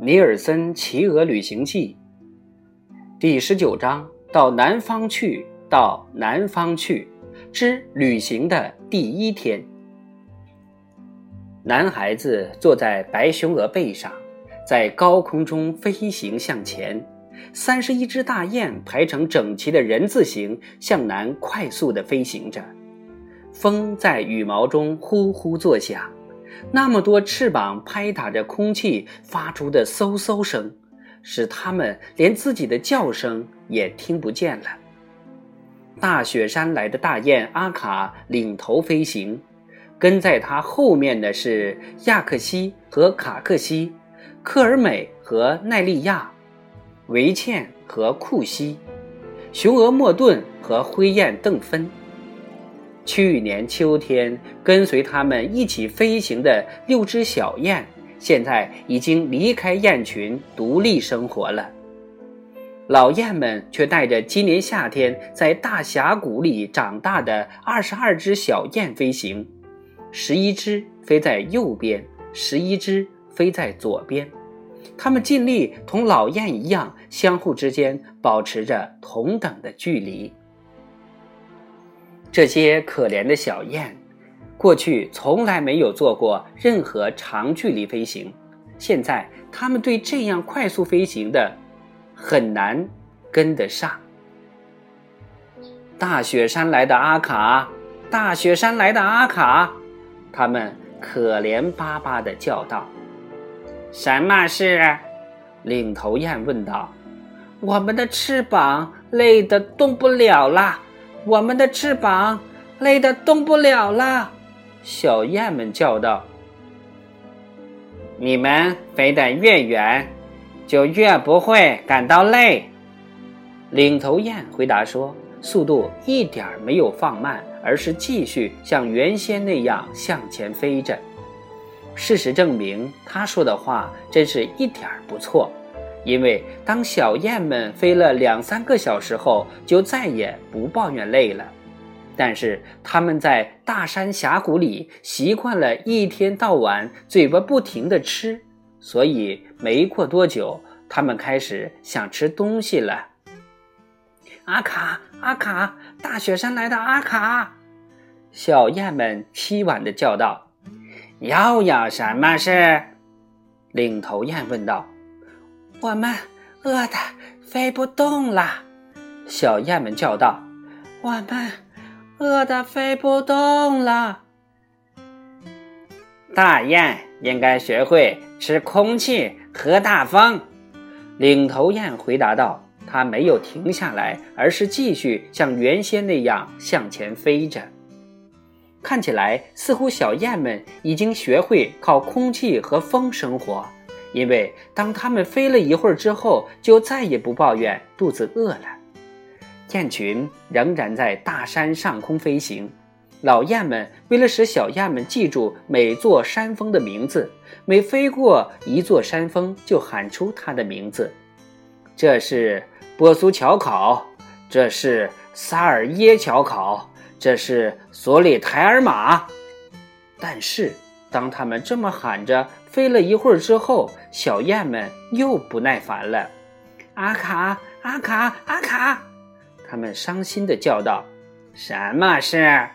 《尼尔森骑鹅旅行记》第十九章：到南方去，到南方去之旅行的第一天。男孩子坐在白熊鹅背上，在高空中飞行向前。三十一只大雁排成整齐的人字形向南快速地飞行着，风在羽毛中呼呼作响。那么多翅膀拍打着空气发出的嗖嗖声，使它们连自己的叫声也听不见了。大雪山来的大雁阿卡领头飞行，跟在他后面的是亚克西和卡克西，克尔美和奈利亚，维茜和库西，雄鹅莫顿和灰雁邓芬。去年秋天跟随他们一起飞行的六只小雁，现在已经离开雁群，独立生活了。老雁们却带着今年夏天在大峡谷里长大的二十二只小雁飞行，十一只飞在右边，十一只飞在左边。它们尽力同老雁一样，相互之间保持着同等的距离。这些可怜的小雁，过去从来没有做过任何长距离飞行，现在它们对这样快速飞行的很难跟得上。大雪山来的阿卡，大雪山来的阿卡，他们可怜巴巴地叫道：“什么事？”领头雁问道。“我们的翅膀累得动不了了。”我们的翅膀累得动不了了，小雁们叫道：“你们飞得越远，就越不会感到累。”领头雁回答说：“速度一点没有放慢，而是继续像原先那样向前飞着。”事实证明，他说的话真是一点不错。因为当小雁们飞了两三个小时后，就再也不抱怨累了。但是他们在大山峡谷里习惯了一天到晚嘴巴不停地吃，所以没过多久，他们开始想吃东西了。阿卡，阿卡，大雪山来的阿卡！小雁们凄婉地叫道：“又有什么事？”领头雁问道。我们饿得飞不动了，小雁们叫道：“我们饿得飞不动了。”大雁应该学会吃空气和大风。领头雁回答道：“它没有停下来，而是继续像原先那样向前飞着。看起来似乎小雁们已经学会靠空气和风生活。”因为当他们飞了一会儿之后，就再也不抱怨肚子饿了。雁群仍然在大山上空飞行，老雁们为了使小雁们记住每座山峰的名字，每飞过一座山峰就喊出它的名字。这是波苏乔考，这是萨尔耶乔考，这是索里台尔玛。但是。当他们这么喊着飞了一会儿之后，小雁们又不耐烦了。“阿卡，阿卡，阿卡！”他们伤心地叫道：“什么事？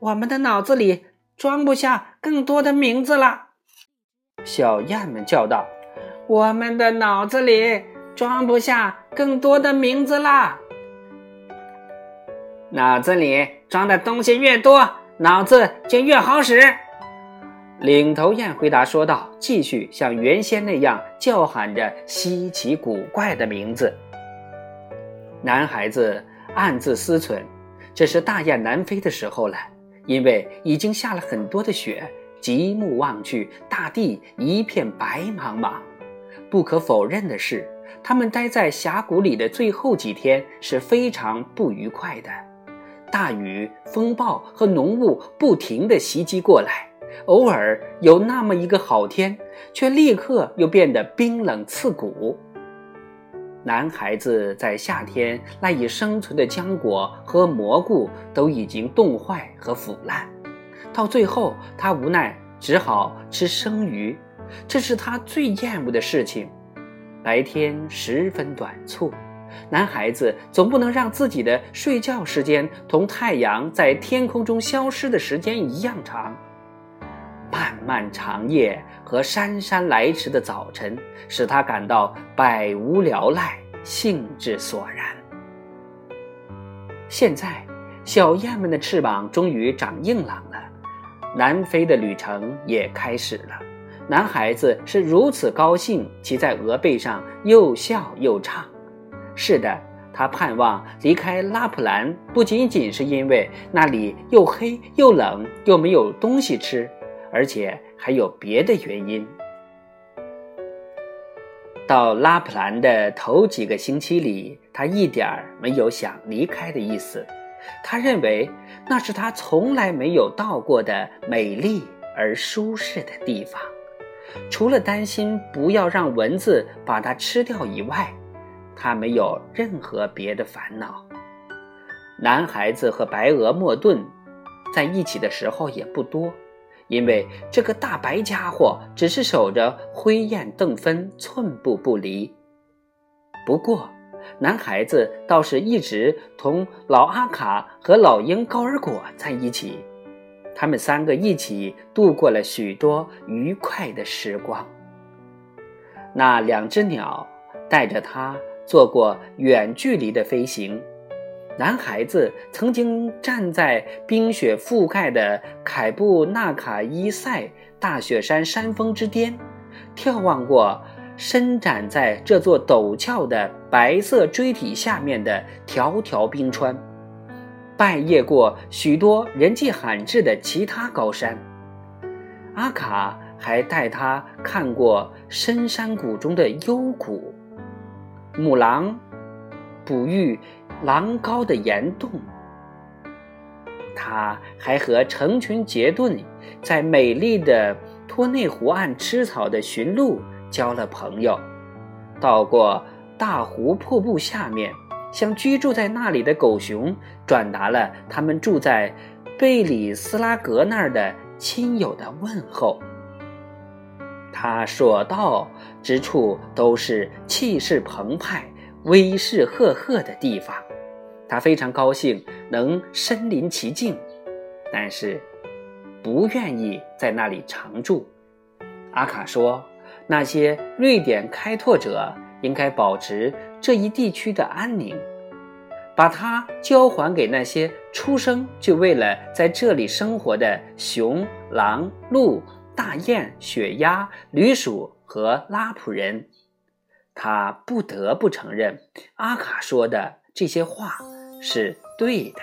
我们的脑子里装不下更多的名字了。”小雁们叫道：“我们的脑子里装不下更多的名字了。脑子里装的东西越多，脑子就越好使。”领头雁回答说道：“继续像原先那样叫喊着稀奇古怪的名字。”男孩子暗自思忖：“这是大雁南飞的时候了，因为已经下了很多的雪。极目望去，大地一片白茫茫。不可否认的是，他们待在峡谷里的最后几天是非常不愉快的。大雨、风暴和浓雾不停地袭击过来。”偶尔有那么一个好天，却立刻又变得冰冷刺骨。男孩子在夏天赖以生存的浆果和蘑菇都已经冻坏和腐烂，到最后他无奈只好吃生鱼、这是他最厌恶的事情。白天十分短促，男孩子总不能让自己的睡觉时间同太阳在天空中消失的时间一样长。漫漫长夜和姗姗来迟的早晨，使他感到百无聊赖，兴致索然。现在，小雁们的翅膀终于长硬朗了，南飞的旅程也开始了。男孩子是如此高兴，骑在鹅背上又笑又唱。是的，他盼望离开拉普兰，不仅仅是因为那里又黑又冷，又没有东西吃。而且还有别的原因。到拉普兰的头几个星期里，他一点儿没有想离开的意思。他认为那是他从来没有到过的美丽而舒适的地方。除了担心不要让蚊子把它吃掉以外，他没有任何别的烦恼。男孩子和白鹅莫顿在一起的时候也不多。因为这个大白家伙只是守着灰雁邓芬寸步不离。不过，男孩子倒是一直同老阿卡和老鹰高尔果在一起，他们三个一起度过了许多愉快的时光。那两只鸟带着他做过远距离的飞行。男孩子曾经站在冰雪覆盖的凯布纳卡伊塞大雪山山峰之巅，眺望过伸展在这座陡峭的白色锥体下面的条条冰川，拜谒过许多人迹罕至的其他高山。阿卡还带他看过深山谷中的幽谷，母狼哺育。狼高的岩洞，他还和成群结队在美丽的托内湖岸吃草的驯鹿交了朋友，到过大湖瀑布下面，向居住在那里的狗熊转达了他们住在贝里斯拉格那儿的亲友的问候。他所到之处都是气势澎湃。威势赫赫的地方，他非常高兴能身临其境，但是不愿意在那里常住。阿卡说：“那些瑞典开拓者应该保持这一地区的安宁，把它交还给那些出生就为了在这里生活的熊、狼、鹿、大雁、雪鸭、驴鼠和拉普人。”他不得不承认，阿卡说的这些话是对的。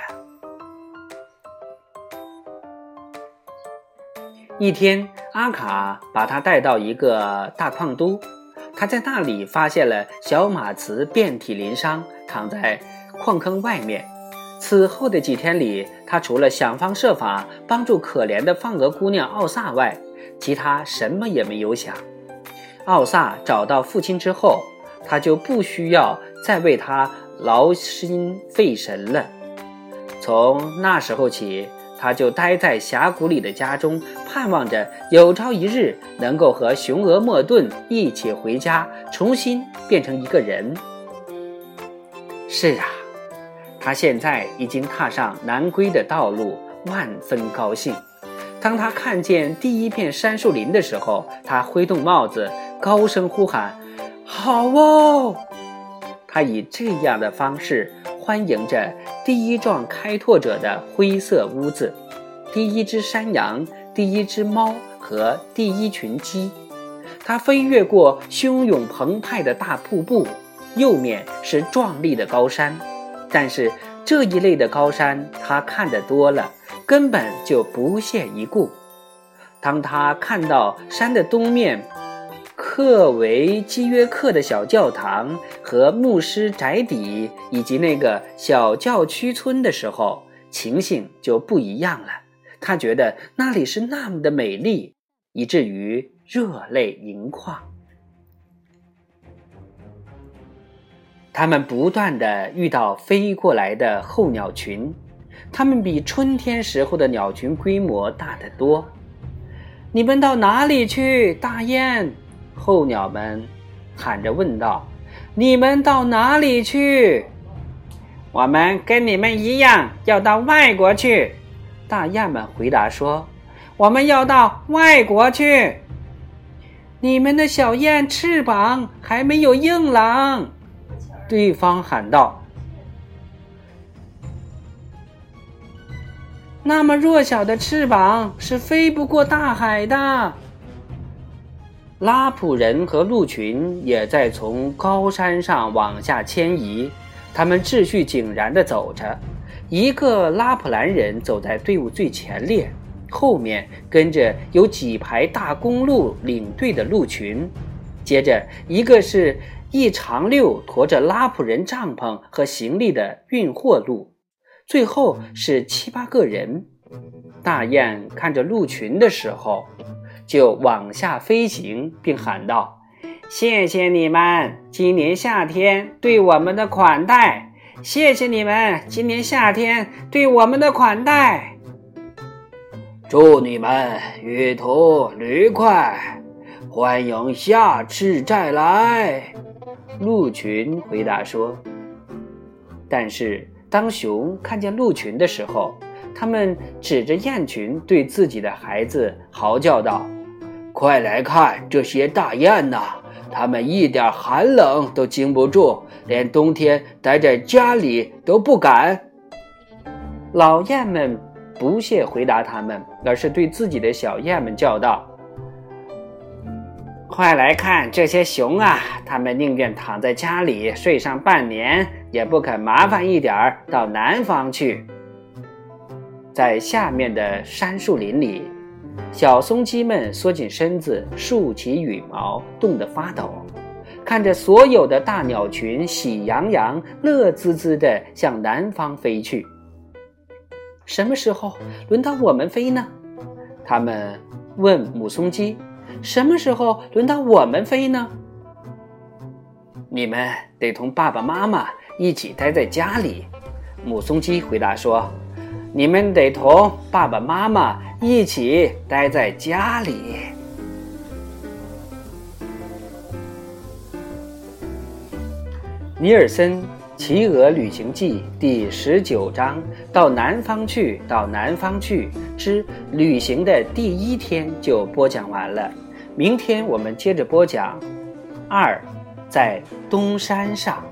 一天，阿卡把他带到一个大矿都，他在那里发现了小马茨遍体鳞伤，躺在矿坑外面。此后的几天里，他除了想方设法帮助可怜的放鹅姑娘奥萨外，其他什么也没有想。奥萨找到父亲之后，他就不需要再为他劳心费神了。从那时候起，他就待在峡谷里的家中，盼望着有朝一日能够和雄鹅莫顿一起回家，重新变成一个人。是啊，他现在已经踏上南归的道路，万分高兴。当他看见第一片杉树林的时候，他挥动帽子。高声呼喊：“好哦！”他以这样的方式欢迎着第一幢开拓者的灰色屋子、第一只山羊、第一只猫和第一群鸡。他飞越过汹涌澎湃的大瀑布，右面是壮丽的高山。但是这一类的高山他看得多了，根本就不屑一顾。当他看到山的东面，克维基约克的小教堂和牧师宅邸，以及那个小教区村的时候，情形就不一样了。他觉得那里是那么的美丽，以至于热泪盈眶。他们不断的遇到飞过来的候鸟群，它们比春天时候的鸟群规模大得多。你们到哪里去？大雁、候鸟们喊着问道：“你们到哪里去？”我们跟你们一样要到外国去。大雁们回答说：“我们要到外国去。”你们的小雁翅膀还没有硬朗，对方喊道。那么弱小的翅膀是飞不过大海的。拉普人和鹿群也在从高山上往下迁移，他们秩序井然地走着。一个拉普兰人走在队伍最前列。后面跟着有几排大公鹿领队的鹿群，接着一个是一长溜驮着拉普人帐篷和行李的运货鹿，最后是七八个人。大雁看着鹿群的时候，就往下飞行，并喊道：“谢谢你们今年夏天对我们的款待，谢谢你们今年夏天对我们的款待。”祝你们旅途愉快，欢迎下次再来。鹿群回答说。但是当熊看见鹿群的时候，他们指着雁群对自己的孩子嚎叫道：“快来看这些大雁呐！它们一点寒冷都经不住，连冬天待在家里都不敢。”老雁们。不屑回答他们，而是对自己的小雁们叫道：“快来看这些熊啊！他们宁愿躺在家里睡上半年，也不肯麻烦一点儿到南方去。”在下面的杉树林里，小松鸡们缩紧身子，竖起羽毛，冻得发抖，看着所有的大鸟群喜洋洋、乐滋滋地向南方飞去。什么时候轮到我们飞呢？他们问母松鸡：“什么时候轮到我们飞呢？”你们得同爸爸妈妈一起待在家里。母松鸡回答说：“你们得同爸爸妈妈一起待在家里。”尼尔森。《企鹅旅行记》第十九章到南方去，到南方去之旅行的第一天就播讲完了。明天我们接着播讲二，在东山上。